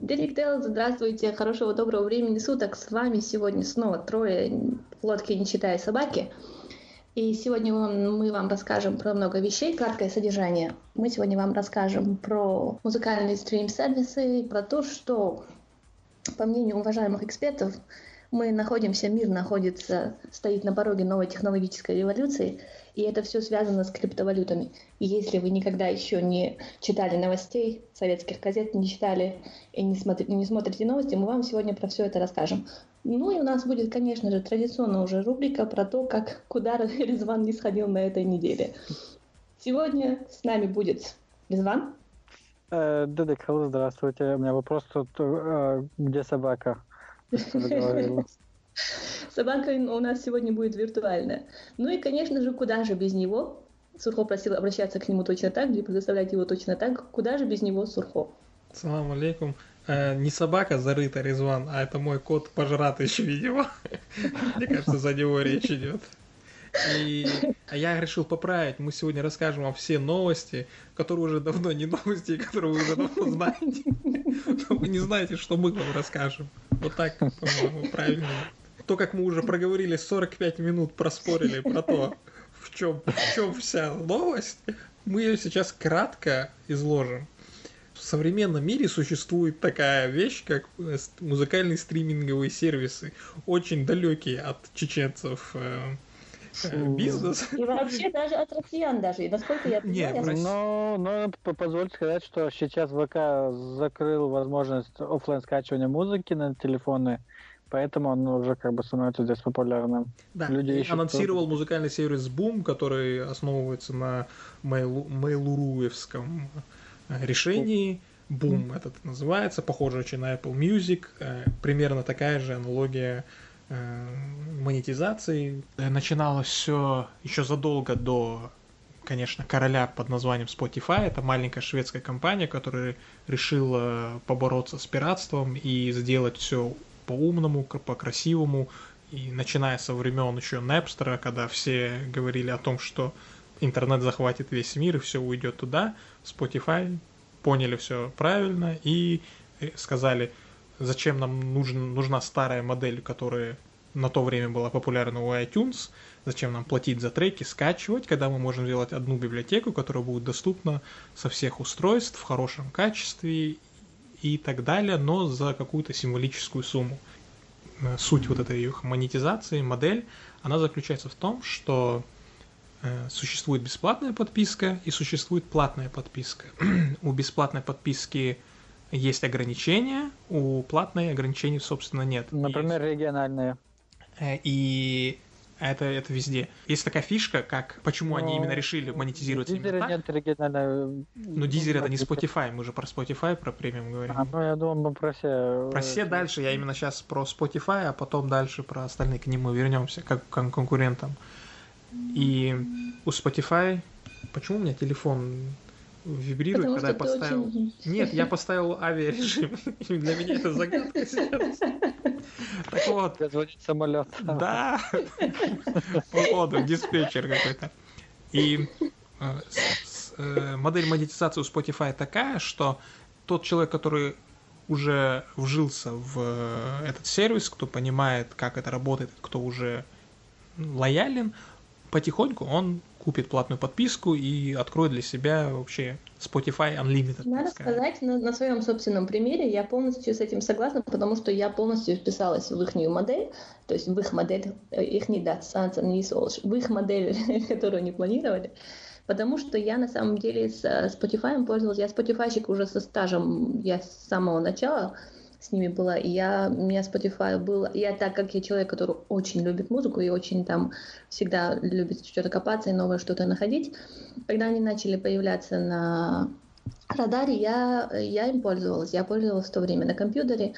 Дерек Дел, здравствуйте, хорошего доброго времени суток. С вами сегодня снова трое в лодке, не читая собаки. И сегодня мы вам расскажем про много вещей, краткое содержание. Мы сегодня вам расскажем про музыкальные стрим-сервисы, про то, что, по мнению уважаемых экспертов, мы находимся, мир находится, стоит на пороге новой технологической революции, и это все связано с криптовалютами. И если вы никогда еще не читали новостей, советских газет не читали и не, смотри, не смотрите новости, мы вам сегодня про все это расскажем. Ну и у нас будет, конечно же, традиционно уже рубрика про то, как куда Резван не сходил на этой неделе. Сегодня с нами будет Резван. Э, Дедек, здравствуйте. У меня вопрос тут, э, где собака? Собака у нас сегодня будет виртуальная. Ну и, конечно же, куда же без него? Сурхо просил обращаться к нему точно так же и предоставлять его точно так. Куда же без него Сурхо? Салам алейкум. Э, не собака зарыта, Резван, а это мой кот пожратый, видимо. Мне кажется, за него речь идет. И а я решил поправить. Мы сегодня расскажем вам все новости, которые уже давно не новости, которые вы уже давно знаете. Вы не знаете, что мы вам расскажем. Вот так, по-моему, правильно. То, как мы уже проговорили 45 минут, проспорили про то, в чем, в чем вся новость, мы ее сейчас кратко изложим. В современном мире существует такая вещь, как музыкальные стриминговые сервисы, очень далекие от чеченцев, э, бизнес. И вообще даже от россиян даже, и насколько я понимаю. Нет, но, но позвольте сказать, что сейчас ВК закрыл возможность офлайн скачивания музыки на телефоны, поэтому он уже как бы становится здесь популярным. Да, Люди ищут анонсировал тоже. музыкальный сервис Boom, который основывается на мейлуруевском э, решении. Boom этот называется, похоже очень на Apple Music, э, примерно такая же аналогия Э, монетизации. Начиналось все еще задолго до, конечно, короля под названием Spotify. Это маленькая шведская компания, которая решила побороться с пиратством и сделать все по-умному, по-красивому. И начиная со времен еще Napster, когда все говорили о том, что интернет захватит весь мир и все уйдет туда, Spotify поняли все правильно и э, сказали – зачем нам нужен, нужна старая модель, которая на то время была популярна у iTunes, зачем нам платить за треки, скачивать, когда мы можем сделать одну библиотеку, которая будет доступна со всех устройств в хорошем качестве и так далее, но за какую-то символическую сумму. Э, суть вот этой их монетизации, модель, она заключается в том, что э, существует бесплатная подписка и существует платная подписка. у бесплатной подписки есть ограничения, у платной ограничений, собственно, нет. Например, есть. региональные. Э, и это, это везде. Есть такая фишка, как почему Но... они именно решили монетизировать именно так. нет региональной... Но Дизер это не Spotify, мы же про Spotify, про премиум говорим. А, ну я думал, мы про все... Про все дальше, я именно сейчас про Spotify, а потом дальше про остальные, к нему вернемся, как к конкурентам. И у Spotify... Почему у меня телефон вибрирует, Потому когда я поставил... Очень... Нет, я поставил авиарежим. Для меня это загадка сейчас. Так вот. Самолет. Да. Походу, диспетчер какой-то. И э, э, модель монетизации у Spotify такая, что тот человек, который уже вжился в э, этот сервис, кто понимает, как это работает, кто уже лоялен, потихоньку он купит платную подписку и откроет для себя вообще Spotify Unlimited. Надо сказать, на, на своем собственном примере я полностью с этим согласна, потому что я полностью вписалась в их модель, то есть в их модель, э, их не да, не в их модель, которую они планировали, потому что я на самом деле с э, Spotify пользовалась, я Spotify уже со стажем, я с самого начала, с ними была. И я, у меня Spotify был... Я так как я человек, который очень любит музыку и очень там всегда любит что-то копаться и новое что-то находить, когда они начали появляться на радаре, я, я им пользовалась. Я пользовалась в то время на компьютере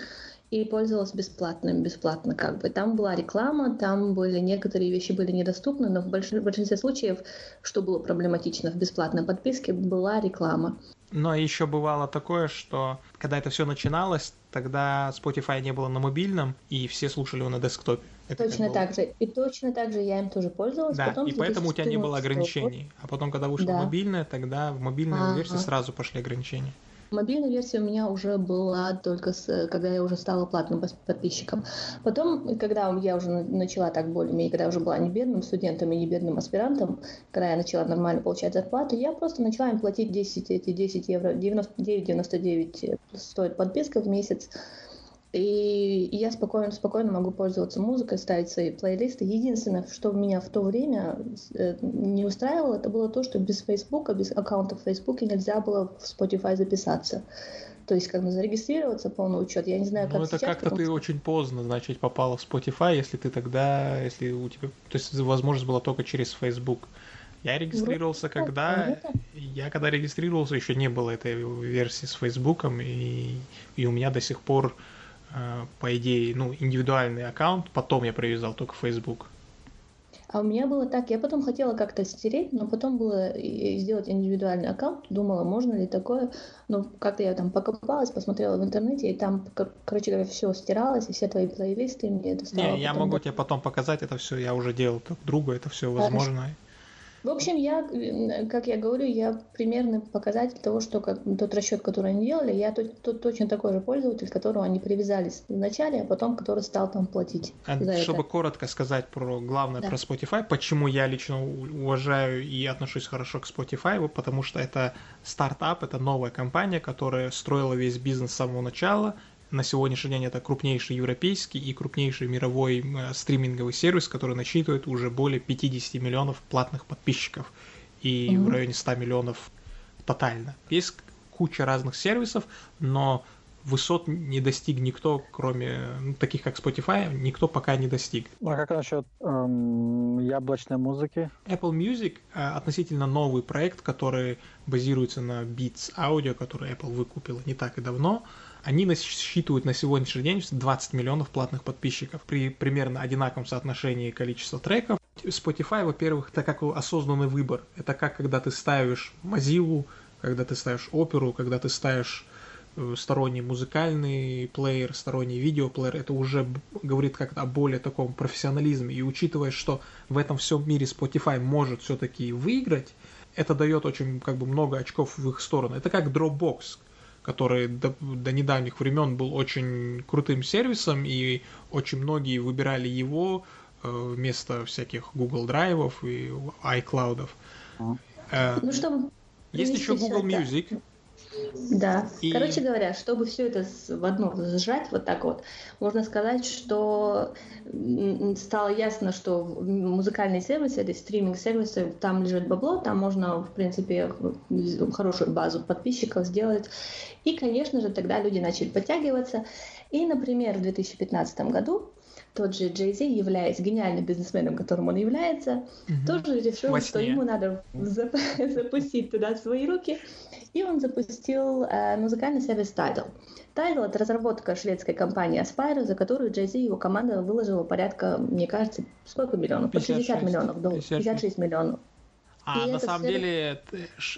и пользовалась бесплатно, бесплатно как бы. Там была реклама, там были некоторые вещи были недоступны, но в большинстве случаев, что было проблематично в бесплатной подписке, была реклама. Но еще бывало такое, что когда это все начиналось, тогда Spotify не было на мобильном, и все слушали его на десктопе. Это точно так же. И точно так же я им тоже пользовалась. Да, потом и поэтому у тебя не было ограничений. А потом, когда вышла да. мобильная, тогда в мобильной ага. версии сразу пошли ограничения. Мобильная версия у меня уже была только с, когда я уже стала платным подписчиком. Потом, когда я уже начала так более-менее, когда я уже была не бедным студентом и не бедным аспирантом, когда я начала нормально получать зарплату, я просто начала им платить 10, эти 10 евро, 99,99 стоит подписка в месяц. И я спокойно, спокойно могу пользоваться музыкой, ставить свои плейлисты. Единственное, что меня в то время э, не устраивало, это было то, что без Фейсбука, без аккаунта в Фейсбуке нельзя было в Spotify записаться. То есть, как бы зарегистрироваться, полный учет. Я не знаю, как Ну, это как-то ты очень поздно, значит, попала в Spotify, если ты тогда, если у тебя... То есть, возможность была только через Facebook. Я регистрировался, когда... Я когда регистрировался, еще не было этой версии с Фейсбуком, и, и у меня до сих пор по идее, ну, индивидуальный аккаунт, потом я привязал только Facebook. А у меня было так, я потом хотела как-то стереть, но потом было сделать индивидуальный аккаунт, думала, можно ли такое, но как-то я там покопалась, посмотрела в интернете, и там, короче говоря, все стиралось, и все твои плейлисты мне это стало. Не, я могу тебе потом показать это все, я уже делал друг другу, это все возможно. Хорошо. В общем, я, как я говорю, я примерный показатель того, что как, тот расчет, который они делали, я тут, тут точно такой же пользователь, к которому они привязались вначале, а потом который стал там платить. А чтобы это. коротко сказать про главное да. про Spotify, почему я лично уважаю и отношусь хорошо к Spotify, потому что это стартап, это новая компания, которая строила весь бизнес с самого начала, на сегодняшний день это крупнейший европейский и крупнейший мировой э, стриминговый сервис, который насчитывает уже более 50 миллионов платных подписчиков и mm-hmm. в районе 100 миллионов тотально. Есть куча разных сервисов, но высот не достиг никто, кроме ну, таких как Spotify, никто пока не достиг. Ну, а как насчет эм, яблочной музыки? Apple Music э, относительно новый проект, который базируется на Beats Audio, который Apple выкупила не так и давно. Они насчитывают на сегодняшний день 20 миллионов платных подписчиков при примерно одинаковом соотношении количества треков. Spotify, во-первых, это как осознанный выбор. Это как когда ты ставишь Mozilla, когда ты ставишь оперу, когда ты ставишь э, сторонний музыкальный плеер, сторонний видеоплеер, это уже говорит как-то о более таком профессионализме. И учитывая, что в этом всем мире Spotify может все-таки выиграть, это дает очень как бы много очков в их сторону. Это как Dropbox который до, до недавних времен был очень крутым сервисом, и очень многие выбирали его э, вместо всяких Google драйвов и iCloud. Э, ну, чтобы есть еще Google Music. Да. И... Короче говоря, чтобы все это в одно сжать, вот так вот, можно сказать, что стало ясно, что музыкальные сервисы или стриминг-сервисы, там лежит бабло, там можно, в принципе, хорошую базу подписчиков сделать. И, конечно же, тогда люди начали подтягиваться. И, например, в 2015 году тот же Джей Зи, являясь гениальным бизнесменом, которым он является, угу. тоже решил, что ему надо запустить туда свои руки, и он запустил э, музыкальный сервис Tidal. Tidal — это разработка шведской компании Aspire, за которую Зи и его команда выложила порядка, мне кажется, сколько миллионов? 56, 60 миллионов долларов, 56 миллионов. А и на самом все... деле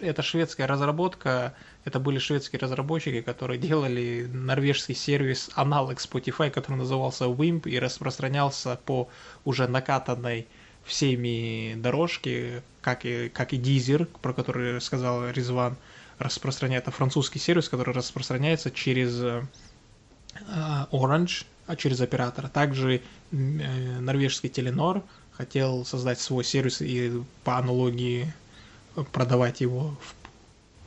это шведская разработка, это были шведские разработчики, которые делали норвежский сервис аналог Spotify, который назывался Wimp и распространялся по уже накатанной всеми дорожке, как и, как и Deezer, про который сказал Резван, распространяет, это французский сервис, который распространяется через э, Orange, а через оператора. Также э, норвежский Теленор хотел создать свой сервис и по аналогии продавать его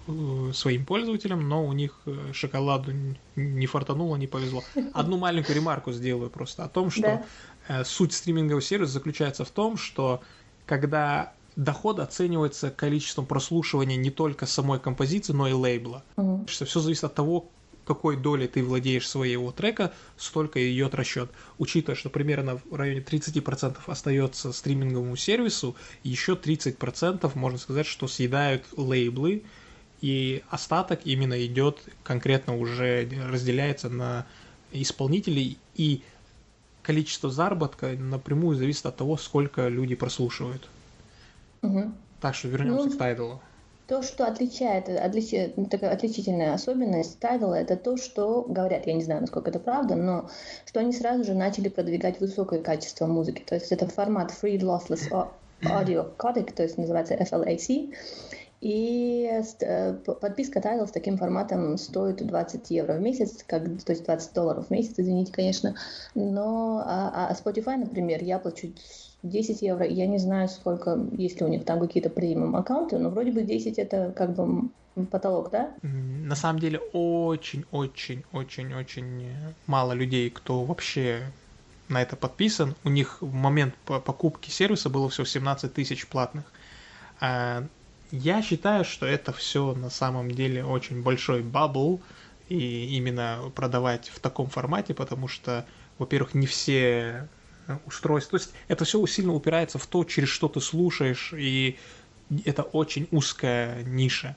в, своим пользователям, но у них э, шоколаду не фартануло, не повезло. Одну маленькую ремарку сделаю просто о том, что да. Э, суть стримингового сервиса заключается в том, что когда доход оценивается количеством прослушивания не только самой композиции, но и лейбла. Угу. Что все зависит от того, какой долей ты владеешь своего трека, столько и идет расчет. Учитывая, что примерно в районе 30% остается стриминговому сервису, еще 30% можно сказать, что съедают лейблы, и остаток именно идет конкретно уже разделяется на исполнителей, и количество заработка напрямую зависит от того, сколько люди прослушивают. Угу. Так что вернемся ну, к тайтлу. То, что отличает, отличи, такая отличительная особенность Tidal, это то, что говорят, я не знаю, насколько это правда, но что они сразу же начали продвигать высокое качество музыки. То есть это формат Free Lossless Audio Codec, то есть называется FLAC. И э, подписка Tidal с таким форматом стоит 20 евро в месяц, как, то есть 20 долларов в месяц, извините, конечно. Но а, а Spotify, например, я плачу 10 евро. Я не знаю, сколько, есть ли у них там какие-то премиум аккаунты, но вроде бы 10 это как бы потолок, да? На самом деле очень-очень-очень-очень мало людей, кто вообще на это подписан. У них в момент покупки сервиса было всего 17 тысяч платных. А, я считаю, что это все на самом деле очень большой бабл, и именно продавать в таком формате, потому что, во-первых, не все устройств. То есть это все сильно упирается в то, через что ты слушаешь, и это очень узкая ниша.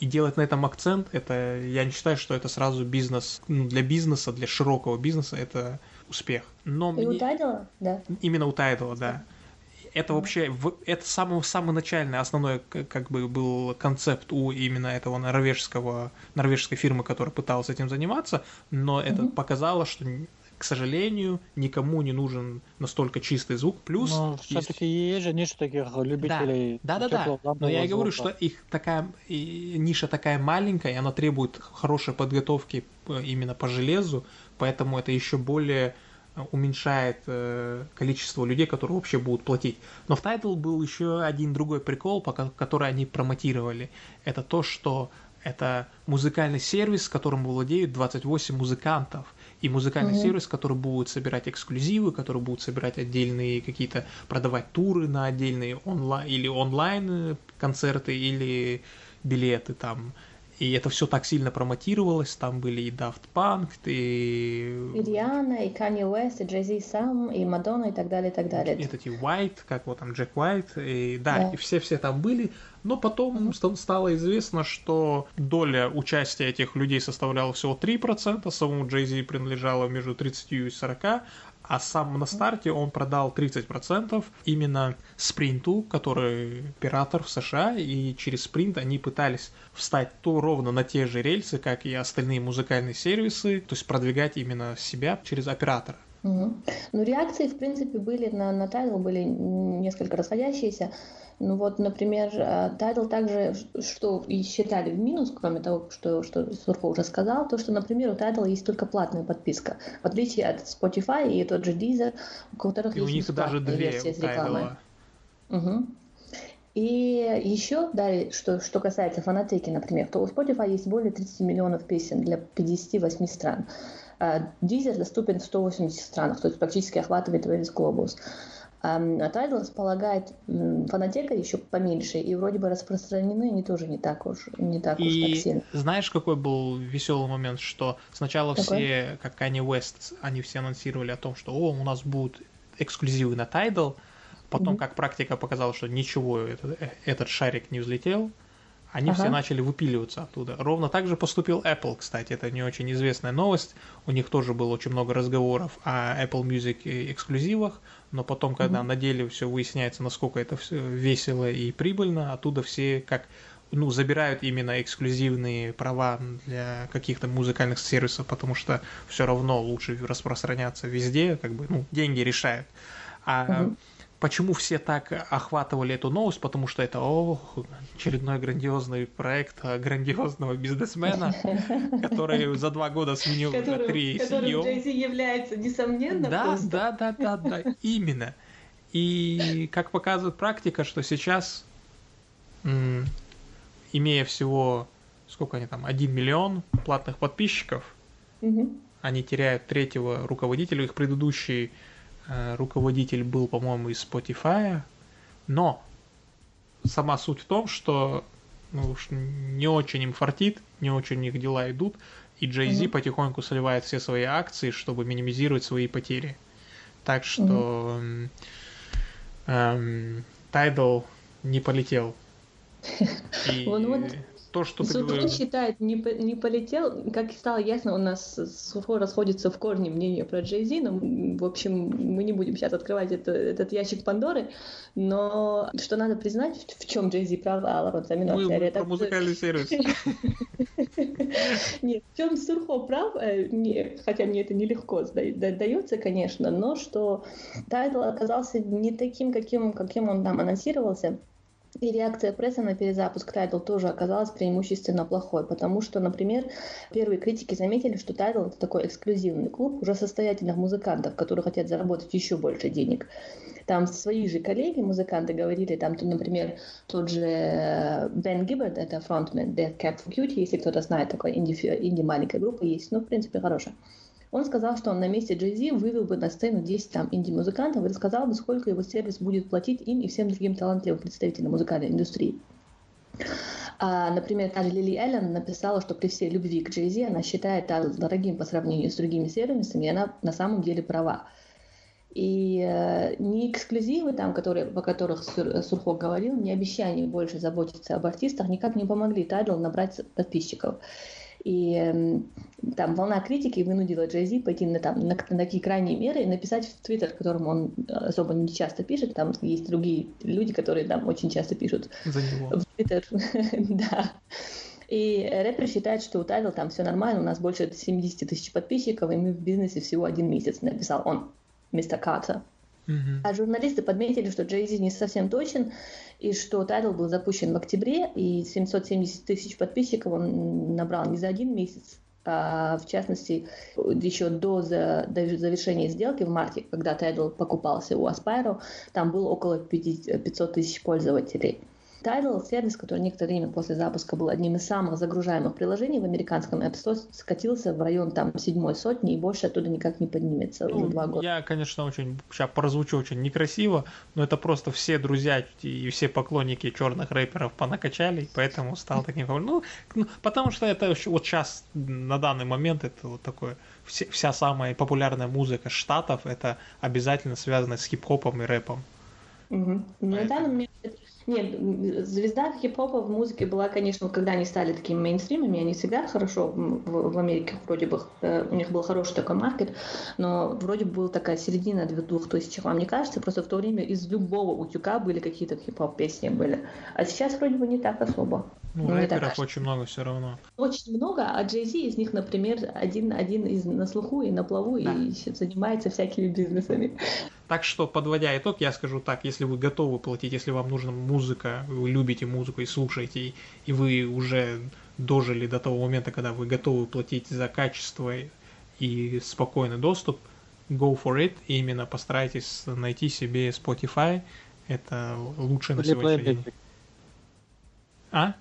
И делать на этом акцент, это я не считаю, что это сразу бизнес. Ну, для бизнеса, для широкого бизнеса это успех. Но и мне... у Тайдала, да? Именно у Тайдала, да. Это вообще, это самый, самый начальный, основной, как бы, был концепт у именно этого норвежского, норвежской фирмы, которая пыталась этим заниматься, но это mm-hmm. показало, что к сожалению, никому не нужен настолько чистый звук. Плюс... Но все-таки есть... же ниша таких любителей. Да, да, да. да. Но я и говорю, что их такая и ниша такая маленькая, и она требует хорошей подготовки э, именно по железу, поэтому это еще более э, уменьшает э, количество людей, которые вообще будут платить. Но в Tidal был еще один другой прикол, пока, который они промотировали. Это то, что это музыкальный сервис, которым владеют 28 музыкантов и музыкальный mm-hmm. сервис, который будет собирать эксклюзивы, который будет собирать отдельные какие-то, продавать туры на отдельные онлайн или онлайн э, концерты или билеты там. И это все так сильно промотировалось, там были и Daft Punk, и... И Риана, и Kanye West, и Jay-Z сам, и Мадонна, и так далее, и так далее. И эти White, как вот там Джек Уайт, и да, да. и все-все там были, но потом mm-hmm. стало известно, что доля участия этих людей составляла всего 3%, самому Jay-Z принадлежало между 30 и 40, а сам на старте он продал 30% именно Спринту, который оператор в США, и через Спринт они пытались встать то ровно на те же рельсы, как и остальные музыкальные сервисы, то есть продвигать именно себя через оператора. Угу. Ну, реакции, в принципе, были на, на Tidal были несколько расходящиеся. Ну вот, например, Tidal также, что и считали в минус, кроме того, что, что Сурфа уже сказал, то, что, например, у Tidal есть только платная подписка, в отличие от Spotify и тот же Deezer, у которых и есть у них даже две версии с рекламой. Угу. И еще, да, что, что касается фанатеки, например, то у Spotify есть более 30 миллионов песен для 58 стран. Deezer доступен в 180 странах, то есть практически охватывает весь глобус. А Tidal располагает фонотека еще поменьше, и вроде бы распространены они тоже не так уж, не так и уж так сильно. знаешь, какой был веселый момент, что сначала какой? все, как Kanye West, они все анонсировали о том, что о, у нас будут эксклюзивы на Tidal, потом, mm-hmm. как практика показала, что ничего, этот, э, этот шарик не взлетел, они ага. все начали выпиливаться оттуда. Ровно так же поступил Apple, кстати, это не очень известная новость. У них тоже было очень много разговоров о Apple Music эксклюзивах, но потом, когда mm-hmm. на деле все выясняется, насколько это все весело и прибыльно, оттуда все как ну, забирают именно эксклюзивные права для каких-то музыкальных сервисов, потому что все равно лучше распространяться везде, как бы, ну, деньги решают. А mm-hmm Почему все так охватывали эту новость? Потому что это о, очередной грандиозный проект грандиозного бизнесмена, который за два года сменил который, три Которым Джейзи является, несомненно. Да, да, да, да, да, именно. И как показывает практика, что сейчас, имея всего, сколько они там, 1 миллион платных подписчиков, они теряют третьего руководителя, их предыдущий Э, руководитель был, по-моему, из Spotify, но сама суть в том, что ну, уж не очень им фартит, не очень у них дела идут, и Jay-Z mm-hmm. потихоньку сливает все свои акции, чтобы минимизировать свои потери. Так что mm-hmm. эм, Tidal не полетел. И... Вот, вот то, что... Суд считает, не, не полетел, как стало ясно, у нас Сурхо расходится в корне мнение про Джей Зи, но, в общем, мы не будем сейчас открывать это, этот ящик Пандоры, но что надо признать, в чем Джей Зи прав, а Ларон Заминов Мы про музыкальный сервис. Нет, в чем Сурхо прав, э, хотя мне это нелегко дается, конечно, но что Tidal оказался не таким, каким, каким он там анонсировался, и реакция прессы на перезапуск Tidal тоже оказалась преимущественно плохой, потому что, например, первые критики заметили, что Tidal это такой эксклюзивный клуб уже состоятельных музыкантов, которые хотят заработать еще больше денег. Там свои же коллеги, музыканты, говорили, там, например, тот же э, Бен Гиббард, это фронтмен Death Cab for Cutie, если кто-то знает, такой инди, инди группа есть, ну, в принципе, хорошая. Он сказал, что он на месте Джей вывел бы на сцену 10 там инди-музыкантов и рассказал бы, сколько его сервис будет платить им и всем другим талантливым представителям музыкальной индустрии. А, например, та же Лили Эллен написала, что при всей любви к Джей она считает это дорогим по сравнению с другими сервисами, и она на самом деле права. И э, не эксклюзивы, там, которые, по которых Сурхо говорил, не обещания больше заботиться об артистах никак не помогли Тайдл набрать подписчиков. И там волна критики вынудила Джей пойти на, там, на, на такие крайние меры и написать в Твиттер, в котором он э, особо не часто пишет. Там есть другие люди, которые там очень часто пишут За него. в Твиттер. да. И рэпер считает, что у Tidal там все нормально, у нас больше 70 тысяч подписчиков, и мы в бизнесе всего один месяц, написал он, мистер Картер. Uh-huh. А журналисты подметили, что Джей не совсем точен, и что Tidal был запущен в октябре, и 770 тысяч подписчиков он набрал не за один месяц, а в частности еще до, за, до завершения сделки в марте, когда Tidal покупался у Aspiro, там было около 500 тысяч пользователей. Tidal, сервис, который некоторое время после запуска был одним из самых загружаемых приложений в американском App Store, скатился в район там седьмой сотни и больше оттуда никак не поднимется ну, уже два года. Я, конечно, очень, сейчас прозвучу очень некрасиво, но это просто все друзья и все поклонники черных рэперов понакачали, поэтому стал таким ну, ну, потому что это вот сейчас, на данный момент, это вот такое, вся самая популярная музыка штатов, это обязательно связано с хип-хопом и рэпом. Угу. Ну, это мне нет, звезда хип-хопа в музыке была, конечно, когда они стали такими мейнстримами, они всегда хорошо в, Америке вроде бы, э, у них был хороший такой маркет, но вроде бы была такая середина двух тысяч, вам не кажется? Просто в то время из любого утюга были какие-то хип-хоп песни были, а сейчас вроде бы не так особо. Ну, ну рэперов очень много все равно. Очень много, а Джей Зи из них, например, один, один из на слуху и на плаву, да. и занимается всякими бизнесами. Так что, подводя итог, я скажу так, если вы готовы платить, если вам нужна музыка, вы любите музыку и слушаете, и, вы уже дожили до того момента, когда вы готовы платить за качество и спокойный доступ, go for it, и именно постарайтесь найти себе Spotify, это лучше на сегодняшний день. А?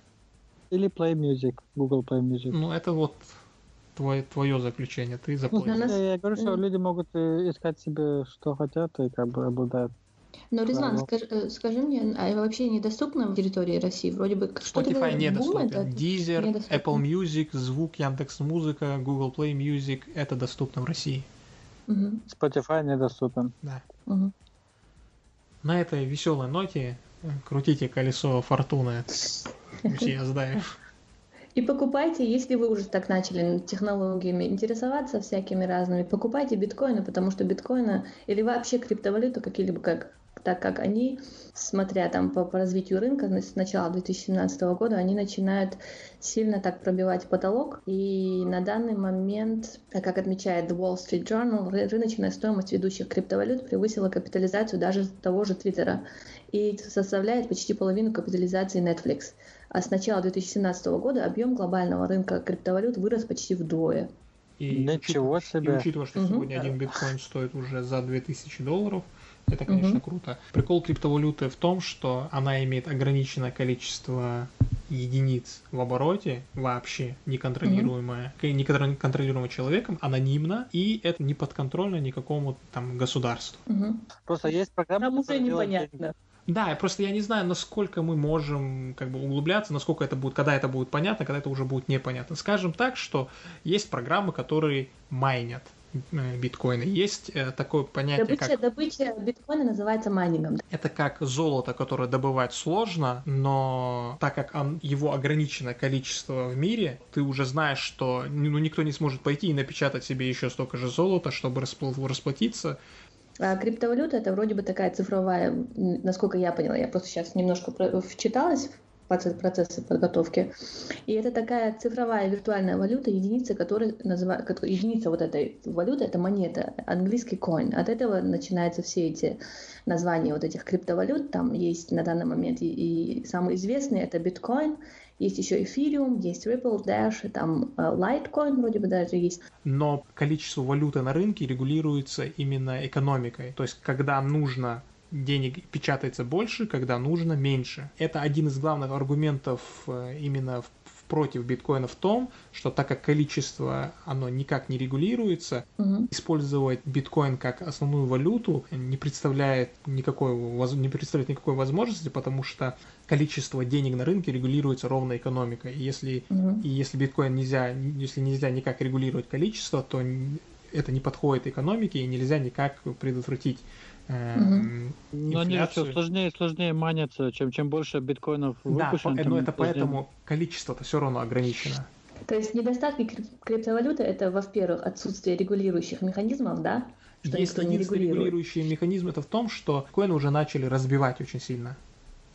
Или Play Music, Google Play Music. Ну, это вот твое, твое заключение, ты заплатишь. Ну, я, я говорю, что люди могут э, искать себе, что хотят, и как бы обладают. Но, Резван, скажи, э, скажи мне, а вообще недоступно в территории России? Вроде бы Spotify недоступен. Deezer, недоступен. Apple Music, звук, Яндекс Музыка, Google Play Music — это доступно в России. Угу. Spotify недоступен. Да. Угу. На этой веселой ноте крутите колесо фортуны. Я знаю. И покупайте, если вы уже так начали технологиями интересоваться всякими разными, покупайте биткоины, потому что биткоины или вообще криптовалюту какие-либо как так как они, смотря там по, по развитию рынка с начала 2017 года, они начинают сильно так пробивать потолок. И на данный момент, как отмечает The Wall Street Journal, рыночная стоимость ведущих криптовалют превысила капитализацию даже того же Твиттера и составляет почти половину капитализации Netflix. А с начала 2017 года объем глобального рынка криптовалют вырос почти вдвое. И Ничего себе. И учитывая, что угу. сегодня один биткоин стоит уже за 2000 долларов, это, конечно, угу. круто. Прикол криптовалюты в том, что она имеет ограниченное количество единиц в обороте, вообще неконтролируемая, угу. неконтролируемая человеком, анонимно, и это не подконтрольно никакому там государству. Угу. Просто есть программа, Там уже непонятно. Да, просто я не знаю, насколько мы можем как бы углубляться, насколько это будет, когда это будет понятно, когда это уже будет непонятно. Скажем так, что есть программы, которые майнят э, биткоины. Есть э, такое понятие, добыча, как... Добыча биткоина называется майнингом. Это как золото, которое добывать сложно, но так как он, его ограниченное количество в мире, ты уже знаешь, что ну, никто не сможет пойти и напечатать себе еще столько же золота, чтобы расплатиться. А криптовалюта это вроде бы такая цифровая, насколько я поняла, я просто сейчас немножко вчиталась процессы подготовки. И это такая цифровая виртуальная валюта, единица, которая называют, единица вот этой валюты, это монета, английский coin. От этого начинаются все эти названия вот этих криптовалют. Там есть на данный момент и, и самый известный это биткоин, есть еще эфириум, есть Ripple, Dash, там э, Litecoin вроде бы даже есть. Но количество валюты на рынке регулируется именно экономикой. То есть, когда нужно денег печатается больше, когда нужно меньше. Это один из главных аргументов э, именно против биткоина в том, что так как количество оно никак не регулируется, угу. использовать биткоин как основную валюту не представляет никакой не представляет никакой возможности, потому что количество денег на рынке регулируется ровно экономикой. И если угу. и если биткоин нельзя если нельзя никак регулировать количество, то это не подходит экономике и нельзя никак предотвратить. Но они же все сложнее и сложнее манятся, чем, чем больше биткоинов выпущено. Да, но это сложнее. поэтому количество-то все равно ограничено. То есть недостатки криптовалюты это, во-первых, отсутствие регулирующих механизмов, да? Что Есть единственный регулирующий механизм это в том, что коины уже начали разбивать очень сильно.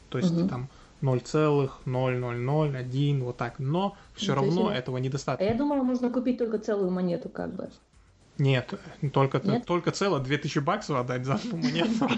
То есть угу. там 0,0001, вот так. Но все ну, равно этого недостаточно. А я думала, можно купить только целую монету, как бы. Нет, только, Нет? только цело 2000 баксов отдать за одну монету.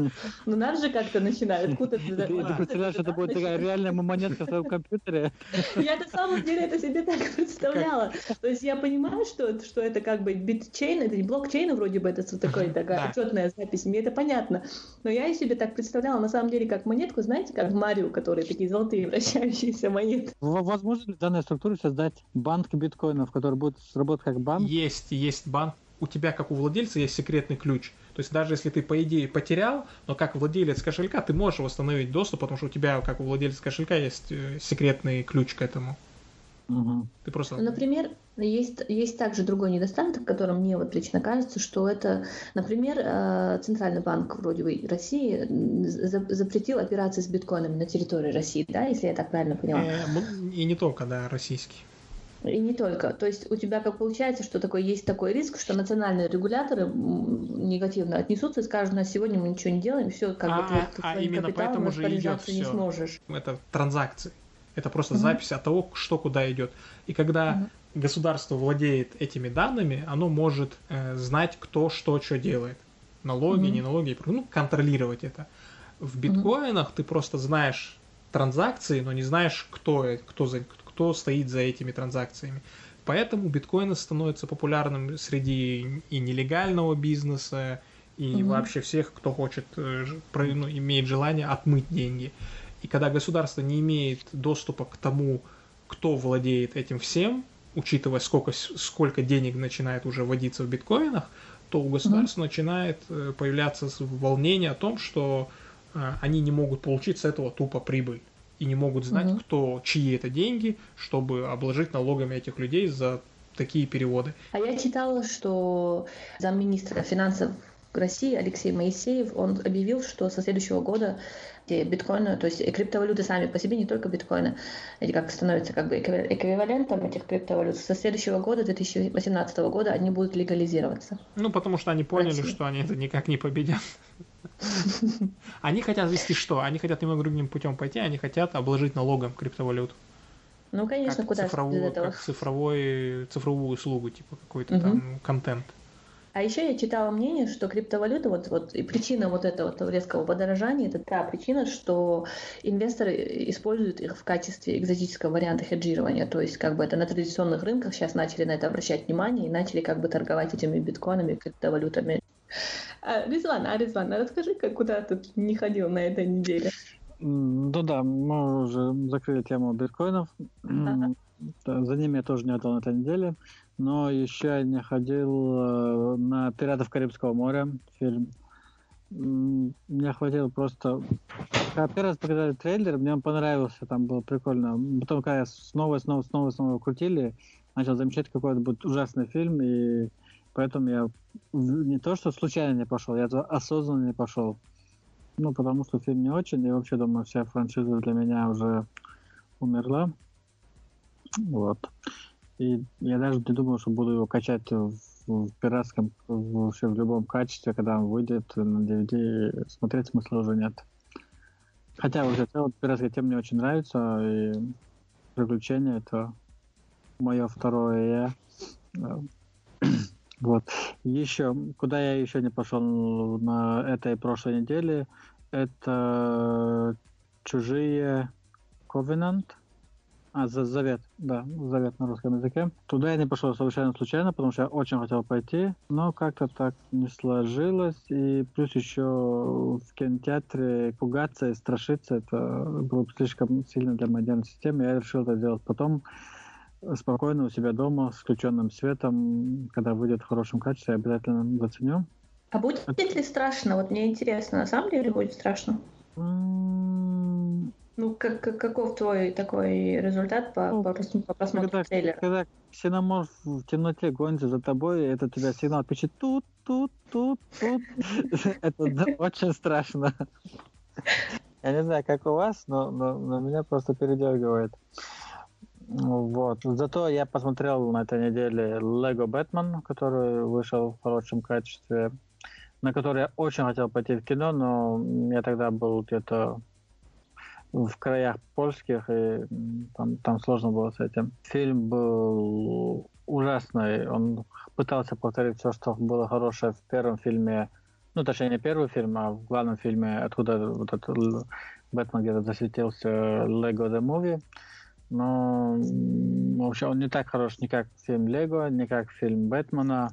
Ну надо же как-то начинать. Откуда ты представляешь, это будет такая реальная монетка в твоем компьютере? Я на самом деле это себе так представляла. То есть я понимаю, что, что это как бы битчейн, это не блокчейн, вроде бы это такой, такая отчетная запись, мне это понятно. Но я себе так представляла на самом деле как монетку, знаете, как в Марио, которые такие золотые вращающиеся монеты. Возможно ли в данной структуре создать банк биткоинов, который будет работать как банк? Есть, есть банк, у тебя, как у владельца, есть секретный ключ. То есть даже если ты, по идее, потерял, но как владелец кошелька ты можешь восстановить доступ, потому что у тебя, как у владельца кошелька, есть э, секретный ключ к этому. Угу. Ты просто... Ну, например, есть, есть также другой недостаток, который мне вот лично кажется, что это, например, э, Центральный банк вроде бы России запретил операции с биткоинами на территории России, да, если я так правильно поняла? Э, и не только, да, российский. И не только. То есть у тебя как получается, что такой есть такой риск, что национальные регуляторы негативно отнесутся и скажут, на сегодня мы ничего не делаем, все как а, бы ты а именно поэтому же идет все. не сможешь. Это транзакции. Это просто угу. запись от того, что куда идет. И когда угу. государство владеет этими данными, оно может э, знать, кто что что делает. Налоги, угу. не налоги, ну, контролировать это. В биткоинах угу. ты просто знаешь транзакции, но не знаешь, кто, кто, за, кто стоит за этими транзакциями. Поэтому биткоин становится популярным среди и нелегального бизнеса, и угу. вообще всех, кто хочет, э, ну, имеет желание отмыть деньги. И когда государство не имеет доступа к тому, кто владеет этим всем, учитывая, сколько, сколько денег начинает уже вводиться в биткоинах, то у государства mm начинает э, появляться волнение о том, что э, они не могут получить с этого тупо прибыль и не могут знать, угу. кто, чьи это деньги, чтобы обложить налогами этих людей за такие переводы. А я читала, что замминистра финансов России Алексей Моисеев, он объявил, что со следующего года биткоины, то есть криптовалюты сами по себе, не только биткоины, эти как становятся как бы эквивалентом этих криптовалют, со следующего года, 2018 года, они будут легализироваться. Ну, потому что они поняли, что они это никак не победят. Они хотят вести что? Они хотят немного другим путем пойти, они хотят обложить налогом криптовалюту. Ну, конечно, как куда цифровую, этого? Как цифровой, цифровую услугу, типа какой-то угу. там контент. А еще я читала мнение, что криптовалюта, вот, вот и причина вот этого вот резкого подорожания, это та причина, что инвесторы используют их в качестве экзотического варианта хеджирования. То есть как бы это на традиционных рынках сейчас начали на это обращать внимание и начали как бы торговать этими биткоинами, криптовалютами. А, Ризван, а Ризван, расскажи, как куда ты не ходил на этой неделе? Ну да, мы уже закрыли тему биткоинов. Ага. За ними я тоже не отдал на этой неделе. Но еще я не ходил э, на «Пиратов Карибского моря» фильм. Мне хватило просто... Когда первый раз показали трейлер, мне он понравился, там было прикольно. Потом, когда снова, снова, снова, снова крутили, начал замечать, какой это будет ужасный фильм, и Поэтому я не то, что случайно не пошел, я осознанно не пошел. Ну, потому что фильм не очень, и вообще, думаю, вся франшиза для меня уже умерла. Вот. И я даже не думал, что буду его качать в, в пиратском, вообще в любом качестве, когда он выйдет на DVD, смотреть смысла уже нет. Хотя уже целая пиратская тема мне очень нравится, и приключения это мое второе. Вот. Еще, куда я еще не пошел на этой прошлой неделе, это чужие Covenant. А, за завет, да, завет на русском языке. Туда я не пошел совершенно случайно, потому что я очень хотел пойти, но как-то так не сложилось. И плюс еще в кинотеатре пугаться и страшиться, это было слишком сильно для моей нервной системы. Я решил это делать потом спокойно у себя дома с включенным светом, когда выйдет в хорошем качестве, обязательно заценю. А будет ли страшно? Вот мне интересно, на самом деле будет страшно? Ну, как, каков твой такой результат по, ну, по, по просмотру когда, трейлера? Когда ксеноморф в темноте гонится за тобой, это тебя сигнал пишет тут, тут, тут, тут. Это очень страшно. Я не знаю, как у вас, но, но, но меня просто передергивает. Вот. Зато я посмотрел на этой неделе Лего Бэтмен, который вышел в хорошем качестве, на который я очень хотел пойти в кино, но я тогда был где-то в краях польских, и там, там сложно было с этим. Фильм был ужасный. Он пытался повторить все, что было хорошее в первом фильме. Ну, точнее, не первый фильм, а в главном фильме, откуда вот этот Бэтмен где-то засветился, Lego The Movie но вообще он не так хорош ни как фильм Лего, ни как фильм Бэтмена.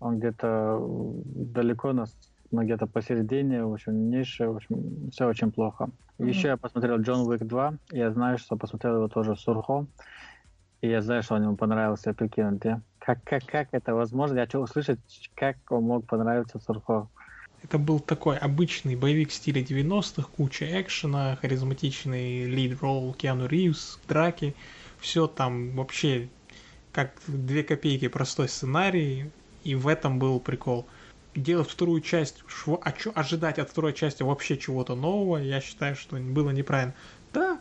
Он где-то далеко нас где-то посередине, в общем, ниже, в общем, все очень плохо. Mm-hmm. Еще я посмотрел Джон Уик 2, я знаю, что посмотрел его тоже Сурхо, и я знаю, что он ему понравился, прикиньте. Как, как, как это возможно? Я хочу услышать, как он мог понравиться Сурхо. Это был такой обычный боевик в стиле 90-х, куча экшена, харизматичный лид-ролл Киану Ривз, драки. Все там вообще как две копейки простой сценарий, и в этом был прикол. Делать вторую часть, шо, а что ожидать от второй части вообще чего-то нового, я считаю, что было неправильно. Да,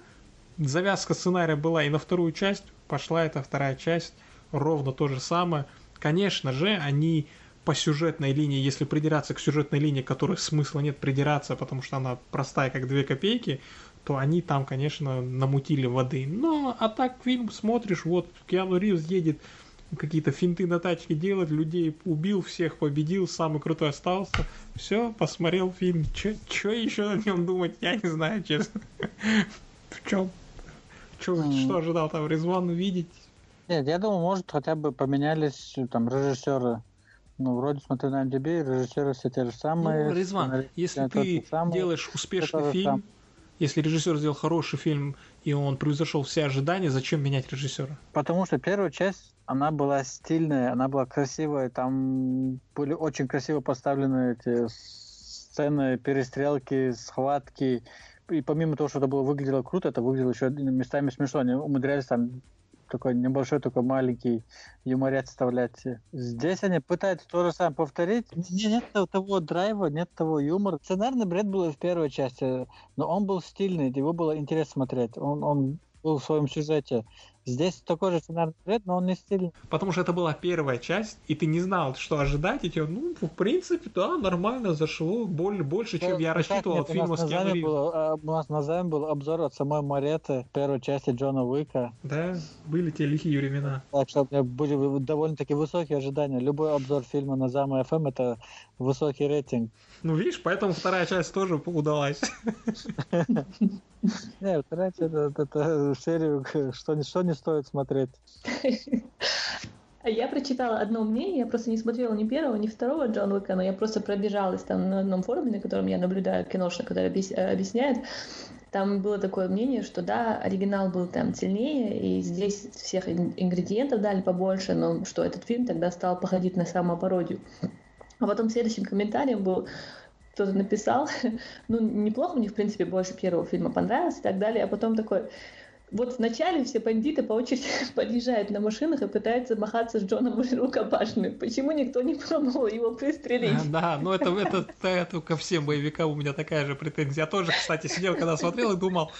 завязка сценария была и на вторую часть, пошла эта вторая часть, ровно то же самое. Конечно же, они по сюжетной линии, если придираться к сюжетной линии, которой смысла нет придираться, потому что она простая, как две копейки, то они там, конечно, намутили воды. Но, а так фильм смотришь, вот Киану Ривз едет какие-то финты на тачке делать, людей убил, всех победил, самый крутой остался. Все, посмотрел фильм. Че еще о нем думать, я не знаю, честно. В чем? Что ожидал там Резван увидеть? Нет, я думаю, может, хотя бы поменялись там режиссеры ну, вроде смотрю на MDB, режиссеры все те же самые. Ну, Резван, если ты самый, делаешь успешный фильм, сам. если режиссер сделал хороший фильм, и он превзошел все ожидания, зачем менять режиссера? Потому что первая часть, она была стильная, она была красивая, там были очень красиво поставлены эти сцены, перестрелки, схватки. И помимо того, что это было выглядело круто, это выглядело еще местами смешно. Они умудрялись там такой небольшой, такой маленький юморец вставлять. Здесь они пытаются то же самое повторить. Нет того драйва, нет того юмора. Сценарный бред был в первой части, но он был стильный, его было интересно смотреть. Он, он был в своем сюжете. Здесь такой же сценарный бред, но он не стильный. Потому что это была первая часть, и ты не знал, что ожидать, и тебе, ну, в принципе, да, нормально зашло, боль, больше, чем я рассчитывал от фильма с Киану а, У нас на займе был обзор от самой Мареты, первой части Джона Уика. Да, были те лихие времена. Так что у меня были довольно-таки высокие ожидания. Любой обзор фильма на Займе FM это высокий рейтинг. Ну, видишь, поэтому вторая часть тоже удалась. Нет, вторая часть это серию, что не стоит смотреть. Я прочитала одно мнение, я просто не смотрела ни первого, ни второго Джон Уика, но я просто пробежалась там на одном форуме, на котором я наблюдаю киношно, который объясняет. Там было такое мнение, что да, оригинал был там сильнее, и здесь всех ингредиентов дали побольше, но что этот фильм тогда стал походить на самопародию. А потом следующим комментарием был, кто-то написал, ну, неплохо, мне, в принципе, больше первого фильма понравилось и так далее, а потом такой, Вот вначале все бандиты по очереди подъезжают на машинах и пытаются махаться с Джоном рукопашными. Почему никто не пробовал его пристрелить? Да, ну это, это, это, ко всем боевикам у меня такая же претензия. Я тоже, кстати, сидел, когда смотрел и думал,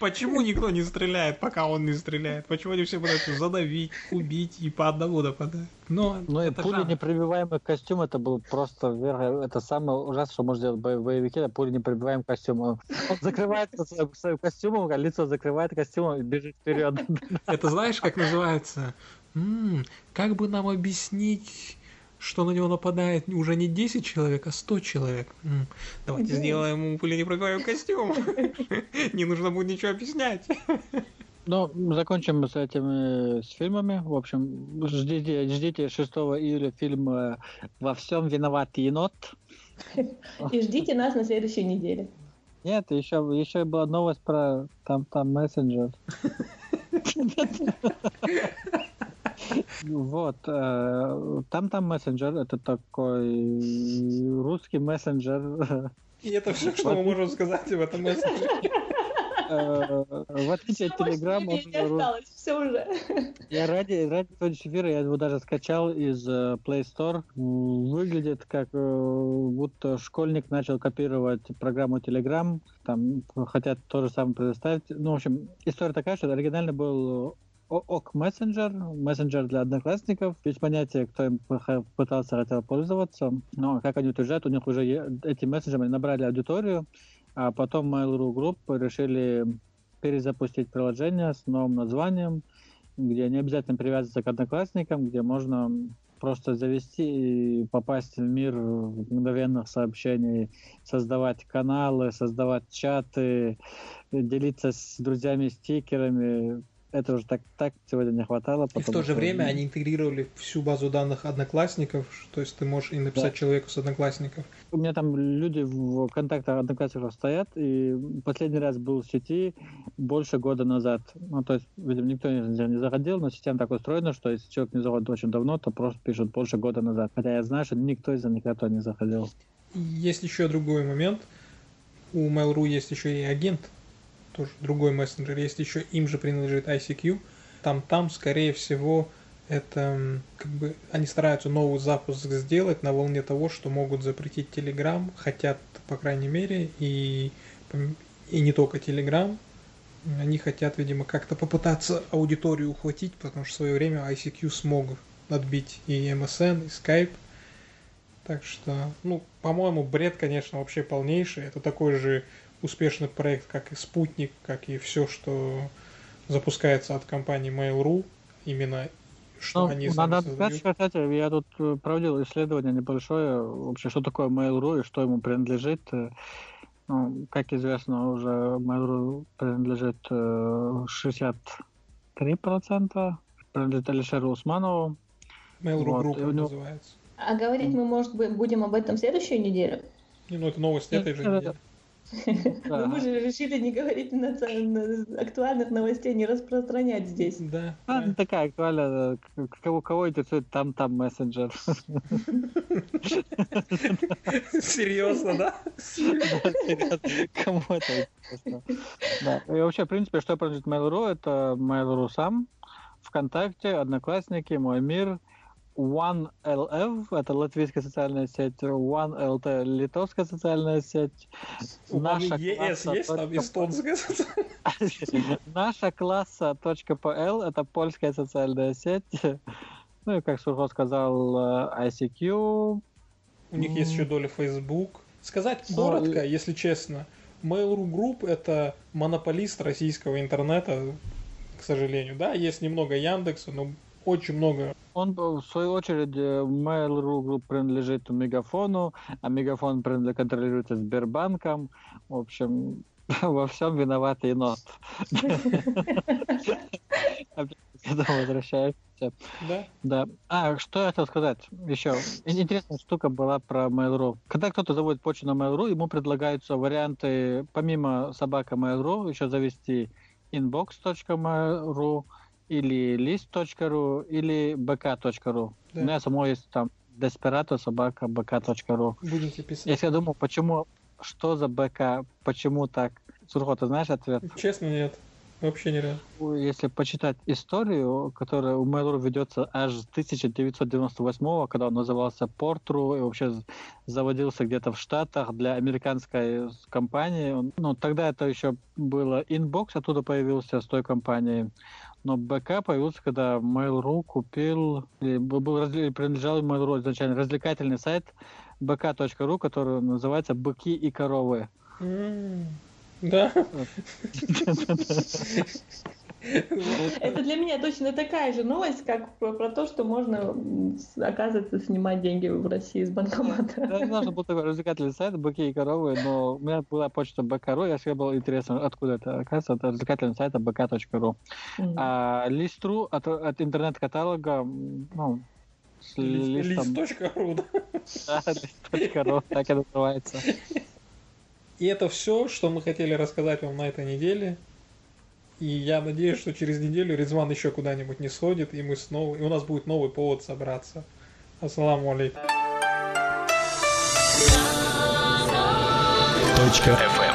почему никто не стреляет, пока он не стреляет? Почему они все пытаются задавить, убить и по одному нападать? Но, Но и пули непробиваемый костюм, это был просто это самое ужасное, что может делать боевики, это пули непробиваемый костюм. Он, закрывается своим костюмом, а лицо закрывает костюмом и бежит вперед. Это знаешь, как называется? М-м, как бы нам объяснить что на него нападает уже не 10 человек, а 100 человек. М-м, давайте сделаем ему пуленепробиваемый костюм. Не нужно будет ничего объяснять. Ну, закончим с этими с фильмами. В общем, ждите, ждите 6 июля фильм э, «Во всем виноват енот». И ждите нас на следующей неделе. Нет, еще, еще была новость про там, там мессенджер. Вот, э, там там мессенджер, это такой русский мессенджер. И это все, что мы можем сказать об этом мессенджере. Э, в отличие от Телеграма... все уже. Я ради, ради сегодняшнего эфира я его даже скачал из э, Play Store. Выглядит как э, будто школьник начал копировать программу Telegram. Там хотят то же самое предоставить. Ну, в общем, история такая, что оригинально был ОК мессенджер, мессенджер для одноклассников. Есть понятие, кто им пытался хотел пользоваться. Но, как они утверждают, у них уже эти мессенджеры набрали аудиторию, а потом Mail.ru Group решили перезапустить приложение с новым названием, где не обязательно привязываться к одноклассникам, где можно просто завести и попасть в мир мгновенных сообщений, создавать каналы, создавать чаты, делиться с друзьями стикерами, это уже так, так сегодня не хватало. И в то же время они интегрировали всю базу данных одноклассников, то есть ты можешь и написать да. человеку с одноклассников. У меня там люди в контактах одноклассников стоят, и последний раз был в сети больше года назад. Ну, то есть, видимо, никто не, не заходил, но система так устроена, что если человек не заходит очень давно, то просто пишут больше года назад. Хотя я знаю, что никто из них никогда не заходил. Есть еще другой момент. У Mail.ru есть еще и агент, тоже другой мессенджер, если еще им же принадлежит ICQ, там, там, скорее всего, это как бы они стараются новый запуск сделать на волне того, что могут запретить Telegram, хотят, по крайней мере, и, и не только Telegram, они хотят, видимо, как-то попытаться аудиторию ухватить, потому что в свое время ICQ смог отбить и MSN, и Skype. Так что, ну, по-моему, бред, конечно, вообще полнейший. Это такой же успешный проект, как и Спутник, как и все, что запускается от компании Mail.ru, именно что ну, они надо сказать, кстати, я тут э, проводил исследование небольшое, вообще, что такое Mail.ru и что ему принадлежит. Э, ну, как известно, уже Mail.ru принадлежит 63%, э, принадлежит Алишеру Усманову. Mail.ru вот, Group него... называется. А говорить мы, может быть, будем об этом следующую неделю? Не, ну это новость этой же недели. Но мы же решили не говорить на, актуальных новостей, не распространять здесь. Да. А, да. такая актуальная. Кого, кого интересует там-там мессенджер. Серьезно, да? Кому это интересно? Да. И вообще, в принципе, что принадлежит Mail.ru, это Mail.ru сам, ВКонтакте, Одноклассники, Мой мир, OneLF, это латвийская социальная сеть, OneLT, литовская социальная сеть. Наша ЕС есть там эстонская Наша класса.pl, это польская социальная сеть. Ну и, как Сурхо сказал, э, ICQ. У них есть еще доля Facebook. Сказать коротко, если честно, Mail.ru Group это монополист российского интернета, к сожалению. Да, есть немного Яндекса, но очень много. Он, в свою очередь, э, Mail.ru принадлежит Мегафону, а Мегафон контролируется Сбербанком. В общем, во всем виноват енот. Когда возвращаемся. Да? Да. А, что я хотел сказать еще? Интересная штука была про Mail.ru. Когда кто-то заводит почту на Mail.ru, ему предлагаются варианты, помимо собака Mail.ru, еще завести inbox.mail.ru, или list.ru, или bk.ru. Да. У меня само есть там Desperado собака bk.ru. Будете писать. Если я думаю, почему, что за БК, почему так? Сурхо, ты знаешь ответ? Честно, нет. Вообще нереально. Если почитать историю, которая у Mail.ru ведется аж с 1998 когда он назывался Portru и вообще заводился где-то в Штатах для американской компании. Ну, тогда это еще было Inbox, оттуда появился с той компанией. Но БК появился, когда Mail.ru купил, или был, принадлежал Mail.ru изначально развлекательный сайт bk.ru, который называется «Быки и коровы». Mm. Да. Это для меня точно такая же новость, как про, про то, что можно, оказывается, снимать деньги в России с банкомата. Да, нужно был такой развлекательный сайт «Быки и коровы», но у меня была почта БК.ру, я всегда был интересно, откуда это. Оказывается, это развлекательный сайт bk.ru. Mm-hmm. А лист.ру от, от интернет-каталога, ну, с листом... Лист.ру, да? Да, лист.ру, так и называется. И это все, что мы хотели рассказать вам на этой неделе. И я надеюсь, что через неделю Резван еще куда-нибудь не сходит, и мы снова, и у нас будет новый повод собраться. Ассаламу алейкум. Точка.